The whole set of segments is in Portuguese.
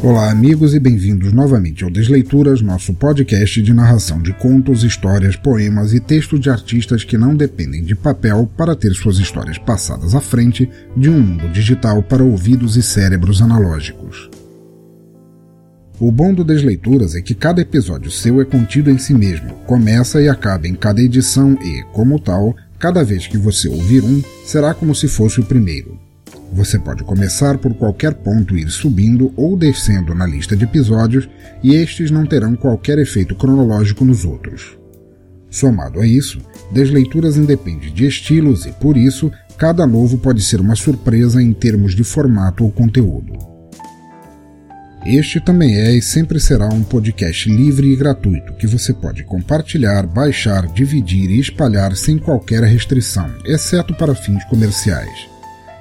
Olá, amigos, e bem-vindos novamente ao Desleituras, nosso podcast de narração de contos, histórias, poemas e textos de artistas que não dependem de papel para ter suas histórias passadas à frente de um mundo digital para ouvidos e cérebros analógicos. O bom do Desleituras é que cada episódio seu é contido em si mesmo, começa e acaba em cada edição e, como tal, cada vez que você ouvir um, será como se fosse o primeiro. Você pode começar por qualquer ponto e ir subindo ou descendo na lista de episódios, e estes não terão qualquer efeito cronológico nos outros. Somado a isso, Desleituras independe de estilos e, por isso, cada novo pode ser uma surpresa em termos de formato ou conteúdo. Este também é e sempre será um podcast livre e gratuito que você pode compartilhar, baixar, dividir e espalhar sem qualquer restrição, exceto para fins comerciais.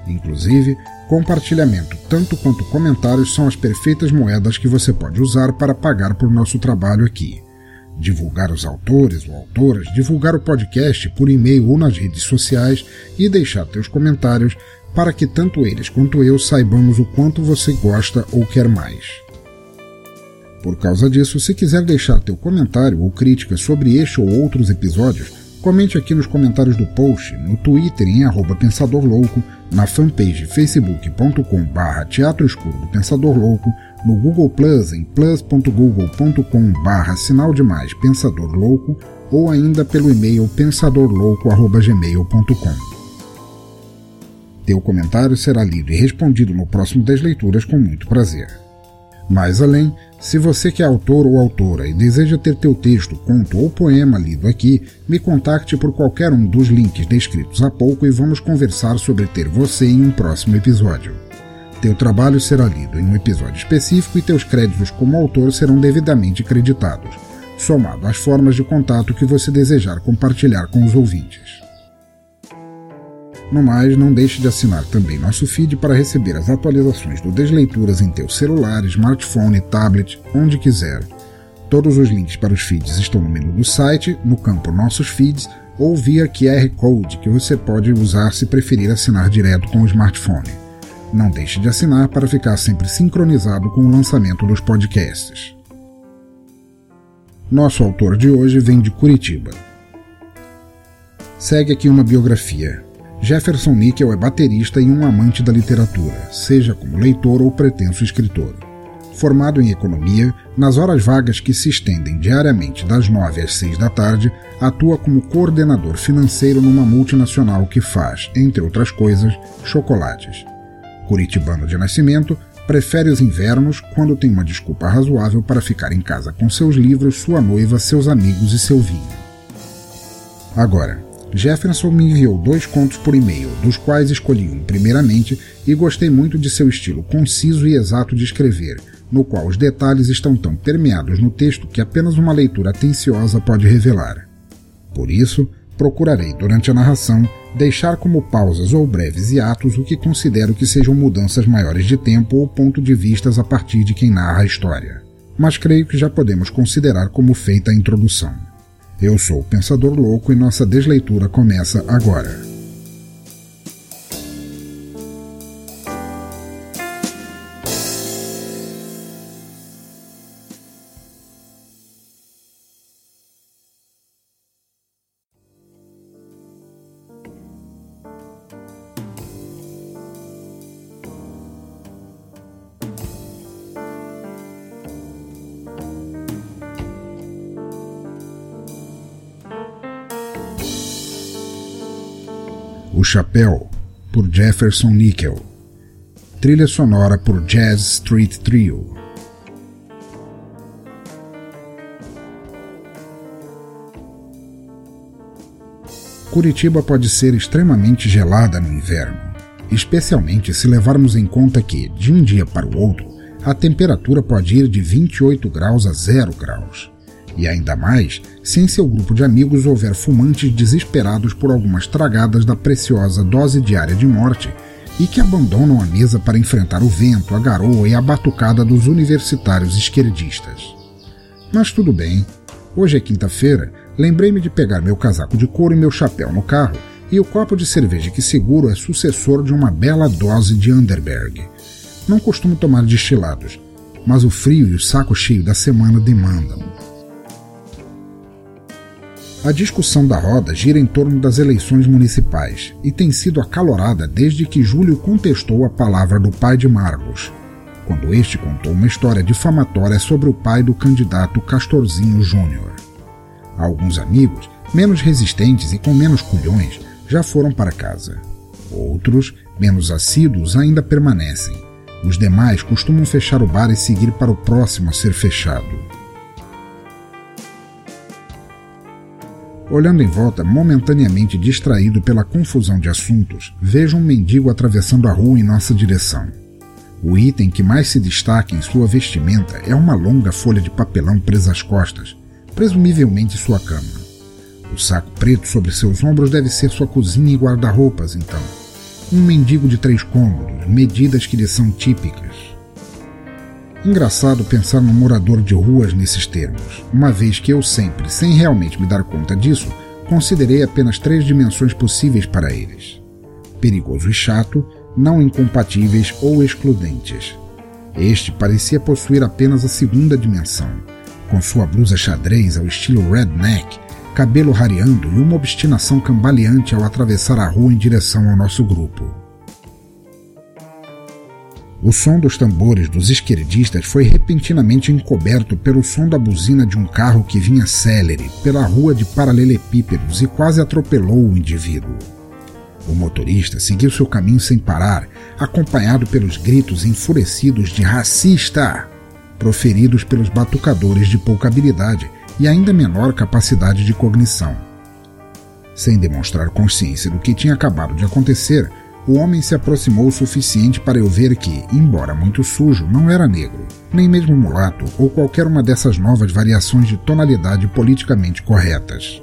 Inclusive, compartilhamento tanto quanto comentários são as perfeitas moedas que você pode usar para pagar por nosso trabalho aqui. Divulgar os autores ou autoras, divulgar o podcast por e-mail ou nas redes sociais e deixar teus comentários para que tanto eles quanto eu saibamos o quanto você gosta ou quer mais. Por causa disso, se quiser deixar teu comentário ou crítica sobre este ou outros episódios, comente aqui nos comentários do post, no Twitter em arroba Pensador Louco, na fanpage facebook.com barra Teatro Escuro do Pensador Louco, no Google Plus em plus.google.com barra Sinal Demais Pensador Louco ou ainda pelo e-mail pensadorlouco.gmail.com. Teu comentário será lido e respondido no próximo das leituras com muito prazer. Mais além, se você que é autor ou autora e deseja ter teu texto, conto ou poema lido aqui, me contacte por qualquer um dos links descritos há pouco e vamos conversar sobre ter você em um próximo episódio. Teu trabalho será lido em um episódio específico e teus créditos como autor serão devidamente creditados, somado às formas de contato que você desejar compartilhar com os ouvintes. No mais, não deixe de assinar também nosso feed para receber as atualizações do Desleituras em teu celular, smartphone, tablet, onde quiser. Todos os links para os feeds estão no menu do site, no campo Nossos Feeds ou via QR Code que você pode usar se preferir assinar direto com o smartphone. Não deixe de assinar para ficar sempre sincronizado com o lançamento dos podcasts. Nosso autor de hoje vem de Curitiba. Segue aqui uma biografia. Jefferson Nickel é baterista e um amante da literatura, seja como leitor ou pretenso escritor. Formado em economia, nas horas vagas que se estendem diariamente das 9 às 6 da tarde, atua como coordenador financeiro numa multinacional que faz, entre outras coisas, chocolates. Curitibano de nascimento, prefere os invernos quando tem uma desculpa razoável para ficar em casa com seus livros, sua noiva, seus amigos e seu vinho. Agora, Jefferson me enviou dois contos por e-mail, dos quais escolhi um primeiramente e gostei muito de seu estilo conciso e exato de escrever, no qual os detalhes estão tão permeados no texto que apenas uma leitura atenciosa pode revelar. Por isso, procurarei, durante a narração, deixar como pausas ou breves hiatos o que considero que sejam mudanças maiores de tempo ou ponto de vistas a partir de quem narra a história. Mas creio que já podemos considerar como feita a introdução. Eu sou o Pensador Louco e nossa desleitura começa agora. O Chapéu, por Jefferson Nickel. Trilha sonora por Jazz Street Trio. Curitiba pode ser extremamente gelada no inverno, especialmente se levarmos em conta que, de um dia para o outro, a temperatura pode ir de 28 graus a 0 graus. E ainda mais se em seu grupo de amigos houver fumantes desesperados por algumas tragadas da preciosa dose diária de morte e que abandonam a mesa para enfrentar o vento, a garoa e a batucada dos universitários esquerdistas. Mas tudo bem. Hoje é quinta-feira, lembrei-me de pegar meu casaco de couro e meu chapéu no carro, e o copo de cerveja que seguro é sucessor de uma bela dose de Underberg. Não costumo tomar destilados, mas o frio e o saco cheio da semana demandam. A discussão da roda gira em torno das eleições municipais e tem sido acalorada desde que Júlio contestou a palavra do pai de Marlos, quando este contou uma história difamatória sobre o pai do candidato Castorzinho Júnior. Alguns amigos, menos resistentes e com menos culhões, já foram para casa. Outros, menos assíduos, ainda permanecem. Os demais costumam fechar o bar e seguir para o próximo a ser fechado. Olhando em volta, momentaneamente distraído pela confusão de assuntos, vejo um mendigo atravessando a rua em nossa direção. O item que mais se destaca em sua vestimenta é uma longa folha de papelão presa às costas, presumivelmente sua cama. O saco preto sobre seus ombros deve ser sua cozinha e guarda-roupas, então. Um mendigo de três cômodos, medidas que lhe são típicas. Engraçado pensar no morador de ruas nesses termos, uma vez que eu sempre, sem realmente me dar conta disso, considerei apenas três dimensões possíveis para eles: perigoso e chato, não incompatíveis ou excludentes. Este parecia possuir apenas a segunda dimensão, com sua blusa xadrez ao estilo redneck, cabelo rareando e uma obstinação cambaleante ao atravessar a rua em direção ao nosso grupo. O som dos tambores dos esquerdistas foi repentinamente encoberto pelo som da buzina de um carro que vinha célere pela rua de paralelepípedos e quase atropelou o indivíduo. O motorista seguiu seu caminho sem parar, acompanhado pelos gritos enfurecidos de racista, proferidos pelos batucadores de pouca habilidade e ainda menor capacidade de cognição. Sem demonstrar consciência do que tinha acabado de acontecer, o homem se aproximou o suficiente para eu ver que, embora muito sujo, não era negro, nem mesmo mulato ou qualquer uma dessas novas variações de tonalidade politicamente corretas.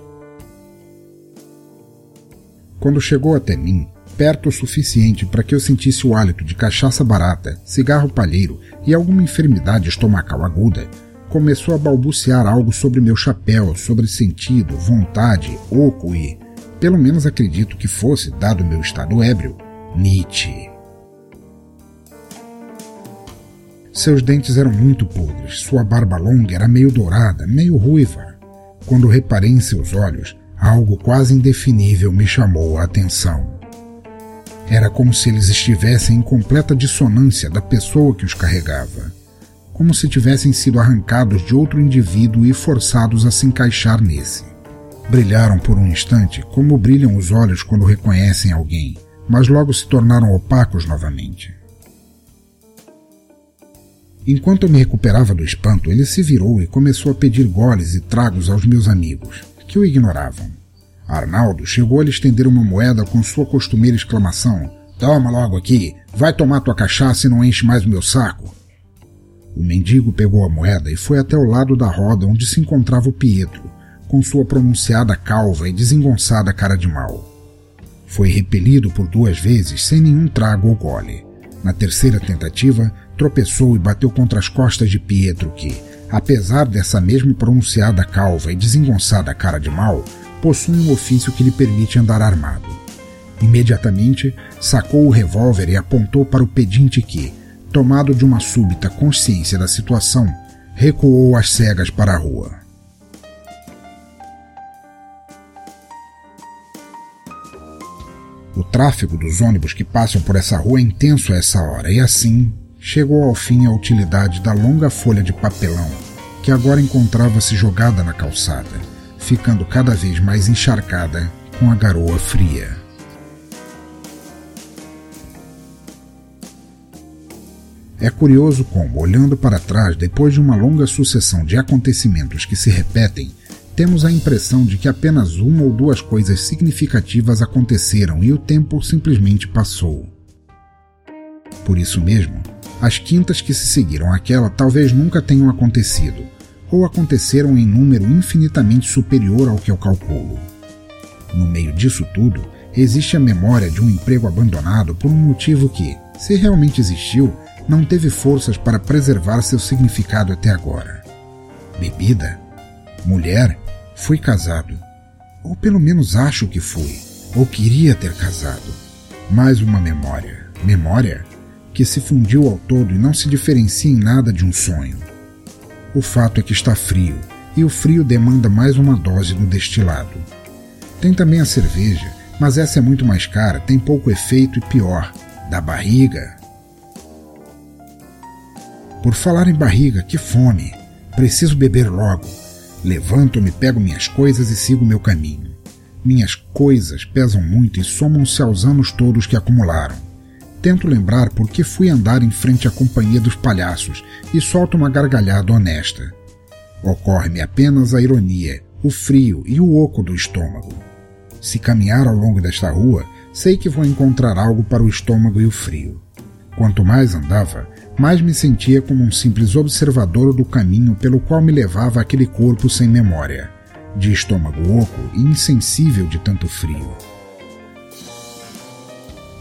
Quando chegou até mim, perto o suficiente para que eu sentisse o hálito de cachaça barata, cigarro palheiro e alguma enfermidade estomacal aguda, começou a balbuciar algo sobre meu chapéu, sobre sentido, vontade, oco e, pelo menos acredito que fosse, dado meu estado ébrio, Nietzsche. Seus dentes eram muito podres, sua barba longa era meio dourada, meio ruiva. Quando reparei em seus olhos, algo quase indefinível me chamou a atenção. Era como se eles estivessem em completa dissonância da pessoa que os carregava, como se tivessem sido arrancados de outro indivíduo e forçados a se encaixar nesse. Brilharam por um instante como brilham os olhos quando reconhecem alguém, mas logo se tornaram opacos novamente. Enquanto eu me recuperava do espanto, ele se virou e começou a pedir goles e tragos aos meus amigos, que o ignoravam. Arnaldo chegou a lhe estender uma moeda com sua costumeira exclamação: Toma logo aqui, vai tomar tua cachaça e não enche mais o meu saco. O mendigo pegou a moeda e foi até o lado da roda onde se encontrava o Pietro, com sua pronunciada calva e desengonçada cara de mal. Foi repelido por duas vezes sem nenhum trago ou gole. Na terceira tentativa, tropeçou e bateu contra as costas de Pietro, que, apesar dessa mesma pronunciada calva e desengonçada cara de mal, possui um ofício que lhe permite andar armado. Imediatamente, sacou o revólver e apontou para o pedinte que, tomado de uma súbita consciência da situação, recuou às cegas para a rua. O tráfego dos ônibus que passam por essa rua é intenso a essa hora, e assim chegou ao fim a utilidade da longa folha de papelão que agora encontrava-se jogada na calçada, ficando cada vez mais encharcada com a garoa fria. É curioso como, olhando para trás depois de uma longa sucessão de acontecimentos que se repetem, temos a impressão de que apenas uma ou duas coisas significativas aconteceram e o tempo simplesmente passou. Por isso mesmo, as quintas que se seguiram àquela talvez nunca tenham acontecido, ou aconteceram em número infinitamente superior ao que eu calculo. No meio disso tudo, existe a memória de um emprego abandonado por um motivo que, se realmente existiu, não teve forças para preservar seu significado até agora. Bebida? Mulher? Fui casado. Ou pelo menos acho que fui. Ou queria ter casado. Mais uma memória. Memória que se fundiu ao todo e não se diferencia em nada de um sonho. O fato é que está frio, e o frio demanda mais uma dose do destilado. Tem também a cerveja, mas essa é muito mais cara, tem pouco efeito e pior, da barriga. Por falar em barriga, que fome! Preciso beber logo. Levanto-me, pego minhas coisas e sigo meu caminho. Minhas coisas pesam muito e somam-se aos anos todos que acumularam. Tento lembrar por que fui andar em frente à companhia dos palhaços e solto uma gargalhada honesta. Ocorre-me apenas a ironia, o frio e o oco do estômago. Se caminhar ao longo desta rua, sei que vou encontrar algo para o estômago e o frio. Quanto mais andava, mais me sentia como um simples observador do caminho pelo qual me levava aquele corpo sem memória, de estômago oco e insensível de tanto frio.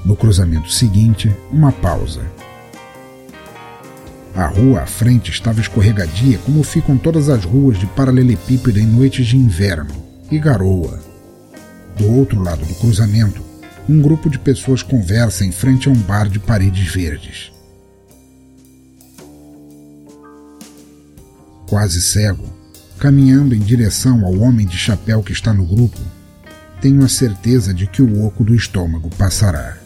No cruzamento seguinte, uma pausa. A rua à frente estava escorregadia, como ficam todas as ruas de paralelepípedo em noites de inverno, e garoa. Do outro lado do cruzamento, um grupo de pessoas conversa em frente a um bar de paredes verdes. Quase cego, caminhando em direção ao homem de chapéu que está no grupo, tenho a certeza de que o oco do estômago passará.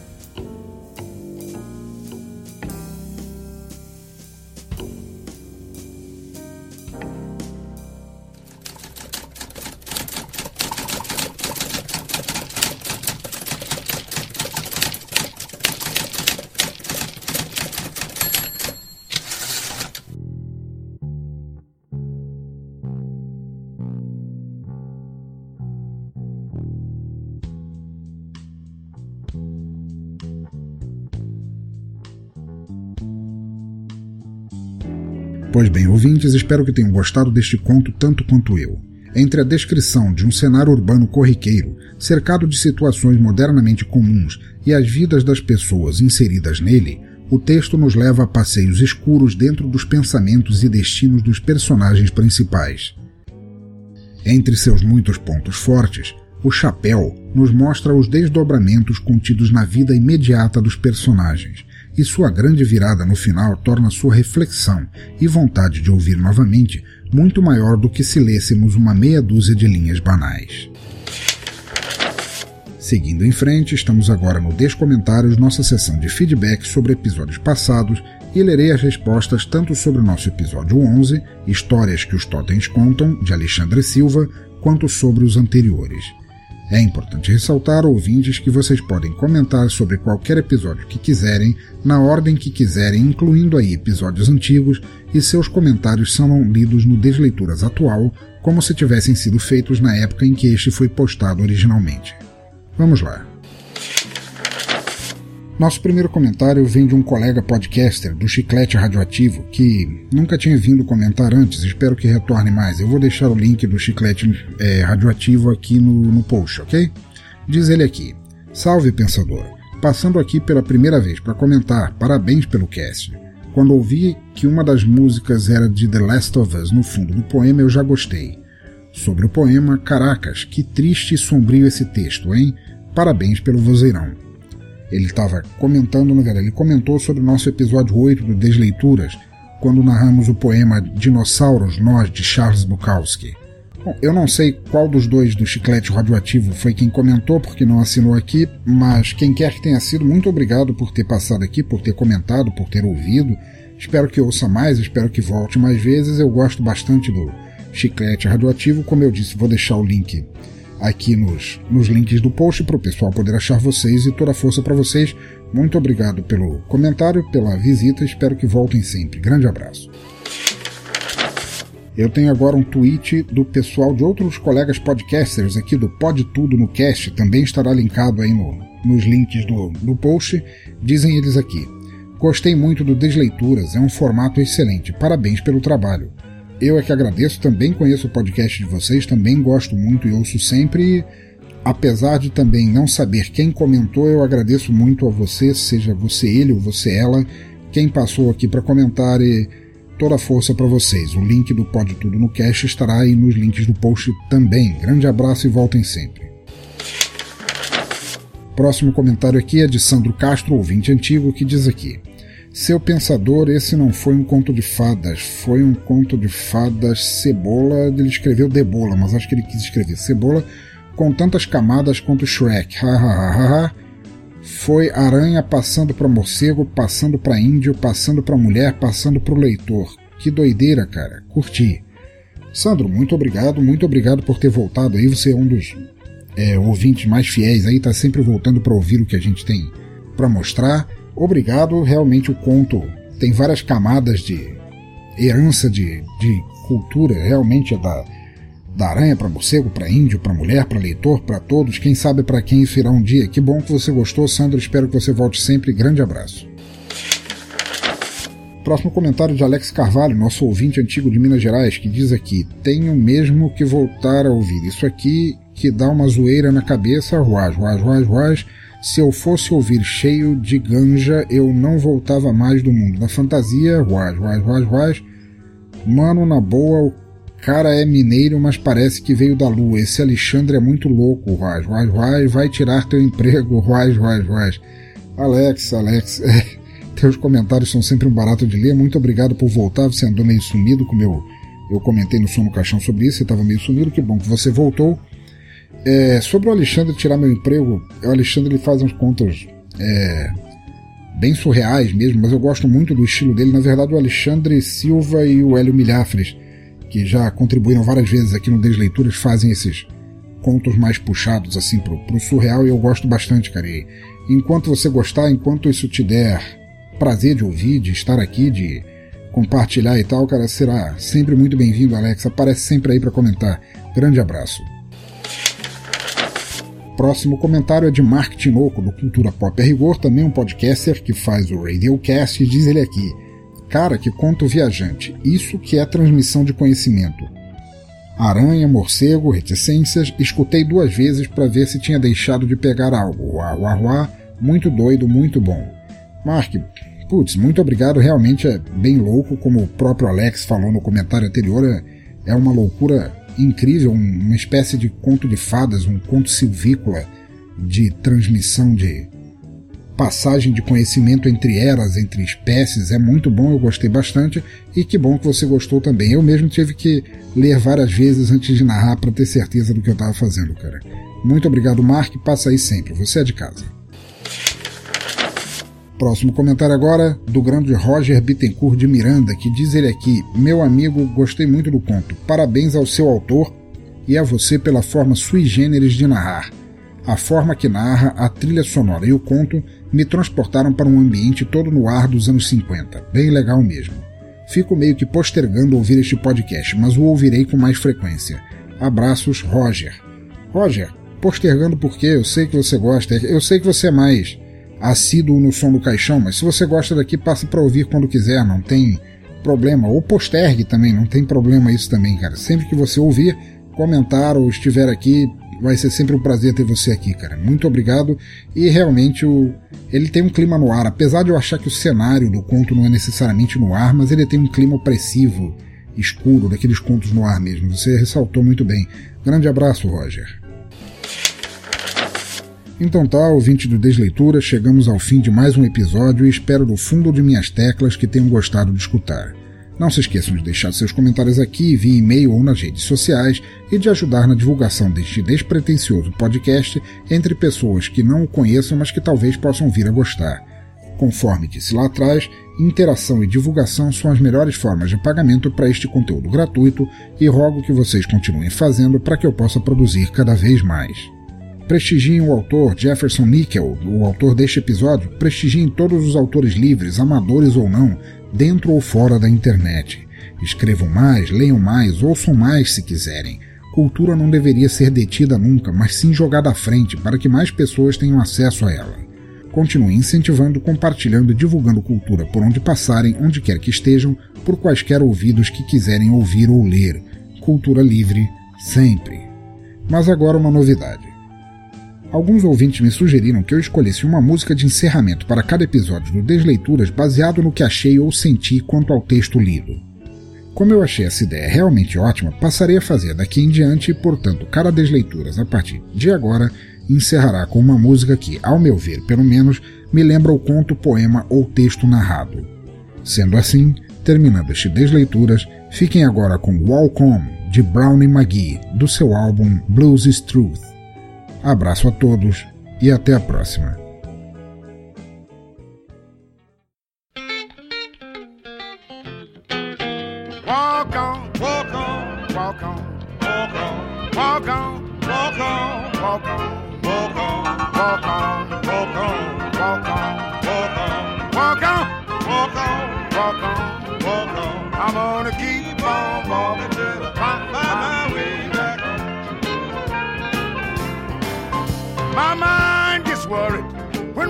Pois bem, ouvintes, espero que tenham gostado deste conto tanto quanto eu. Entre a descrição de um cenário urbano corriqueiro, cercado de situações modernamente comuns, e as vidas das pessoas inseridas nele, o texto nos leva a passeios escuros dentro dos pensamentos e destinos dos personagens principais. Entre seus muitos pontos fortes, o chapéu nos mostra os desdobramentos contidos na vida imediata dos personagens, e sua grande virada no final torna sua reflexão e vontade de ouvir novamente muito maior do que se lêssemos uma meia dúzia de linhas banais. Seguindo em frente, estamos agora no Descomentários, nossa sessão de feedback sobre episódios passados, e lerei as respostas tanto sobre o nosso episódio 11, Histórias que os Totens Contam, de Alexandre Silva, quanto sobre os anteriores. É importante ressaltar, ouvintes, que vocês podem comentar sobre qualquer episódio que quiserem, na ordem que quiserem, incluindo aí episódios antigos, e seus comentários serão lidos no Desleituras atual, como se tivessem sido feitos na época em que este foi postado originalmente. Vamos lá. Nosso primeiro comentário vem de um colega podcaster do Chiclete Radioativo que nunca tinha vindo comentar antes, espero que retorne mais. Eu vou deixar o link do Chiclete é, Radioativo aqui no, no post, ok? Diz ele aqui: Salve pensador! Passando aqui pela primeira vez para comentar, parabéns pelo cast. Quando ouvi que uma das músicas era de The Last of Us no fundo do poema, eu já gostei. Sobre o poema, caracas, que triste e sombrio esse texto, hein? Parabéns pelo vozeirão. Ele estava comentando, na verdade, ele comentou sobre o nosso episódio 8 do Desleituras, quando narramos o poema Dinossauros Nós, de Charles Bukowski. Bom, eu não sei qual dos dois do chiclete radioativo foi quem comentou, porque não assinou aqui, mas quem quer que tenha sido, muito obrigado por ter passado aqui, por ter comentado, por ter ouvido. Espero que ouça mais, espero que volte mais vezes. Eu gosto bastante do chiclete radioativo. Como eu disse, vou deixar o link aqui nos, nos links do post para o pessoal poder achar vocês e toda a força para vocês. Muito obrigado pelo comentário, pela visita, espero que voltem sempre. Grande abraço. Eu tenho agora um tweet do pessoal de outros colegas podcasters aqui do Pod Tudo no Cast, também estará linkado aí no, nos links do, do post. Dizem eles aqui. Gostei muito do Desleituras, é um formato excelente. Parabéns pelo trabalho. Eu é que agradeço, também conheço o podcast de vocês, também gosto muito e ouço sempre. Apesar de também não saber quem comentou, eu agradeço muito a você, seja você ele ou você ela, quem passou aqui para comentar e toda a força para vocês. O link do Pode Tudo no Cash estará aí nos links do post também. Grande abraço e voltem sempre. Próximo comentário aqui é de Sandro Castro, ouvinte antigo, que diz aqui: Seu pensador, esse não foi um conto de fadas, foi um conto de fadas cebola. Ele escreveu debola, mas acho que ele quis escrever cebola com tantas camadas quanto Shrek. Foi aranha passando para morcego, passando para índio, passando para mulher, passando para o leitor. Que doideira, cara. Curti. Sandro, muito obrigado, muito obrigado por ter voltado aí. Você é um dos é, ouvintes mais fiéis aí, tá sempre voltando para ouvir o que a gente tem para mostrar. Obrigado, realmente o conto tem várias camadas de herança de, de cultura, realmente é da da aranha para morcego, para índio, para mulher, para leitor, para todos, quem sabe para quem isso irá um dia. Que bom que você gostou, Sandro. Espero que você volte sempre. Grande abraço. Próximo comentário de Alex Carvalho, nosso ouvinte antigo de Minas Gerais, que diz aqui: Tenho mesmo que voltar a ouvir isso aqui, que dá uma zoeira na cabeça, ruaz, ruaz, ruaz, ruaz. Se eu fosse ouvir cheio de ganja, eu não voltava mais do mundo da fantasia, ruaz, ruaz, ruaz, ruaz. Mano, na boa, Cara é mineiro, mas parece que veio da lua. Esse Alexandre é muito louco, Ruaz. Ruaz, Ruaz, vai tirar teu emprego, Ruaz, Ruaz, Ruaz. Alex, Alex, é, teus comentários são sempre um barato de ler. Muito obrigado por voltar. Você andou meio sumido, como eu, eu comentei no som no caixão sobre isso. Você estava meio sumido, que bom que você voltou. É, sobre o Alexandre tirar meu emprego, o Alexandre ele faz uns contos é, bem surreais mesmo, mas eu gosto muito do estilo dele. Na verdade, o Alexandre Silva e o Hélio Milhafres que já contribuíram várias vezes aqui no Desleituras, fazem esses contos mais puxados assim pro, pro surreal e eu gosto bastante, cara. E enquanto você gostar, enquanto isso te der prazer de ouvir, de estar aqui, de compartilhar e tal, cara, será sempre muito bem-vindo, Alex. Aparece sempre aí para comentar. Grande abraço. Próximo comentário é de Mark Tinoco, do Cultura Pop a Rigor, também um podcaster que faz o Radiocast, e diz ele aqui. Cara, que conto viajante. Isso que é transmissão de conhecimento. Aranha, morcego, reticências, escutei duas vezes para ver se tinha deixado de pegar algo. Uá, uá, uá, muito doido, muito bom. Mark, putz, muito obrigado, realmente é bem louco, como o próprio Alex falou no comentário anterior, é, é uma loucura incrível, uma espécie de conto de fadas, um conto silvícola de transmissão de, passagem de conhecimento entre eras, entre espécies, é muito bom, eu gostei bastante e que bom que você gostou também. Eu mesmo tive que ler várias vezes antes de narrar para ter certeza do que eu estava fazendo, cara. Muito obrigado, Mark, passa aí sempre, você é de casa. Próximo comentário agora do grande Roger Bittencourt de Miranda, que diz ele aqui: Meu amigo, gostei muito do conto. Parabéns ao seu autor e a você pela forma sui generis de narrar. A forma que narra, a trilha sonora e o conto me transportaram para um ambiente todo no ar dos anos 50. Bem legal mesmo. Fico meio que postergando ouvir este podcast, mas o ouvirei com mais frequência. Abraços, Roger. Roger, postergando porque eu sei que você gosta, eu sei que você é mais assíduo no som do caixão, mas se você gosta daqui, passa para ouvir quando quiser, não tem problema. Ou postergue também, não tem problema isso também, cara. Sempre que você ouvir, comentar ou estiver aqui, vai ser sempre um prazer ter você aqui, cara. Muito obrigado. E realmente o, ele tem um clima no ar, apesar de eu achar que o cenário do conto não é necessariamente no ar, mas ele tem um clima opressivo, escuro, daqueles contos no ar mesmo. Você ressaltou muito bem. Grande abraço, Roger. Então tá, ouvinte do Desleitura, chegamos ao fim de mais um episódio e espero do fundo de minhas teclas que tenham gostado de escutar. Não se esqueçam de deixar seus comentários aqui via e-mail ou nas redes sociais e de ajudar na divulgação deste despretensioso podcast entre pessoas que não o conheçam, mas que talvez possam vir a gostar. Conforme disse lá atrás, interação e divulgação são as melhores formas de pagamento para este conteúdo gratuito e rogo que vocês continuem fazendo para que eu possa produzir cada vez mais. Prestigiem o autor Jefferson Nickel, o autor deste episódio. Prestigiem todos os autores livres, amadores ou não, dentro ou fora da internet. Escrevam mais, leiam mais, ouçam mais se quiserem. Cultura não deveria ser detida nunca, mas sim jogada à frente para que mais pessoas tenham acesso a ela. Continue incentivando, compartilhando e divulgando cultura por onde passarem, onde quer que estejam, por quaisquer ouvidos que quiserem ouvir ou ler. Cultura livre, sempre. Mas agora uma novidade. Alguns ouvintes me sugeriram que eu escolhesse uma música de encerramento para cada episódio do Desleituras baseado no que achei ou senti quanto ao texto lido. Como eu achei essa ideia realmente ótima, passarei a fazer daqui em diante e, portanto, cada Desleituras a partir de agora encerrará com uma música que, ao meu ver, pelo menos, me lembra o conto, poema ou texto narrado. Sendo assim, terminando este Desleituras, fiquem agora com On, de Brownie McGee, do seu álbum Blues is Truth. Abraço a todos e até a próxima. Walk on, walk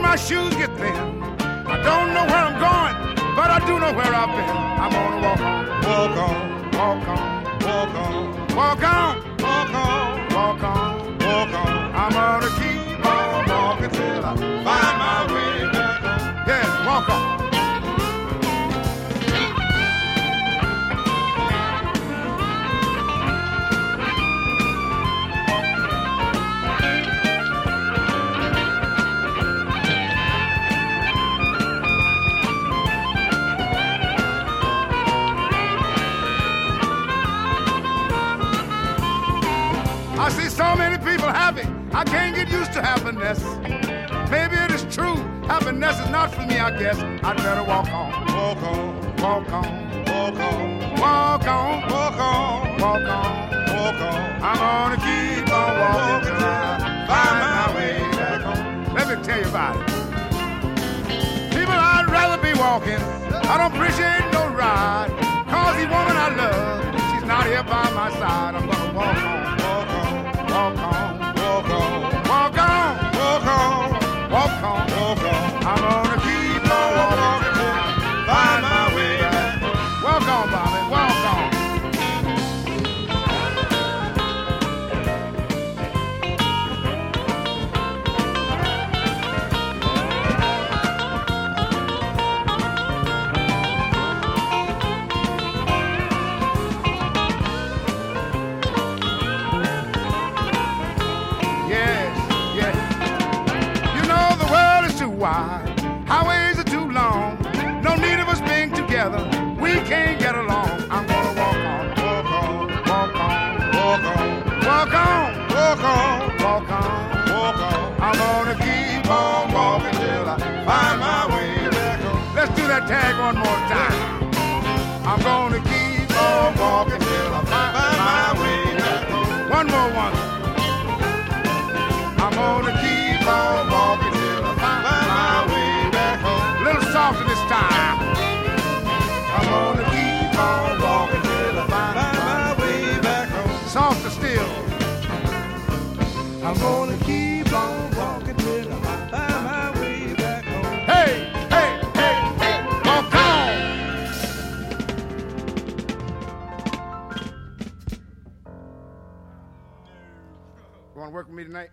my shoes get thin. I don't know where I'm going, but I do know where I've been. I'm gonna walk on, walk on, walk on, walk on, walk on, walk on, walk on, walk on. I'm gonna keep on walking till I find my way back home. Yeah, walk on. I can't get used to happiness. Maybe it is true. Happiness is not for me, I guess. I'd better walk on. Walk on. Walk on. Walk on. Walk on. Walk on. Walk on. Walk on. I'm gonna keep on walking till I find my way back home. Let me tell you about it. People, I'd rather be walking. I don't appreciate no ride. Cause the woman I love, she's not here by my side. I'm gonna walk on, gonna get You wanna work with me tonight?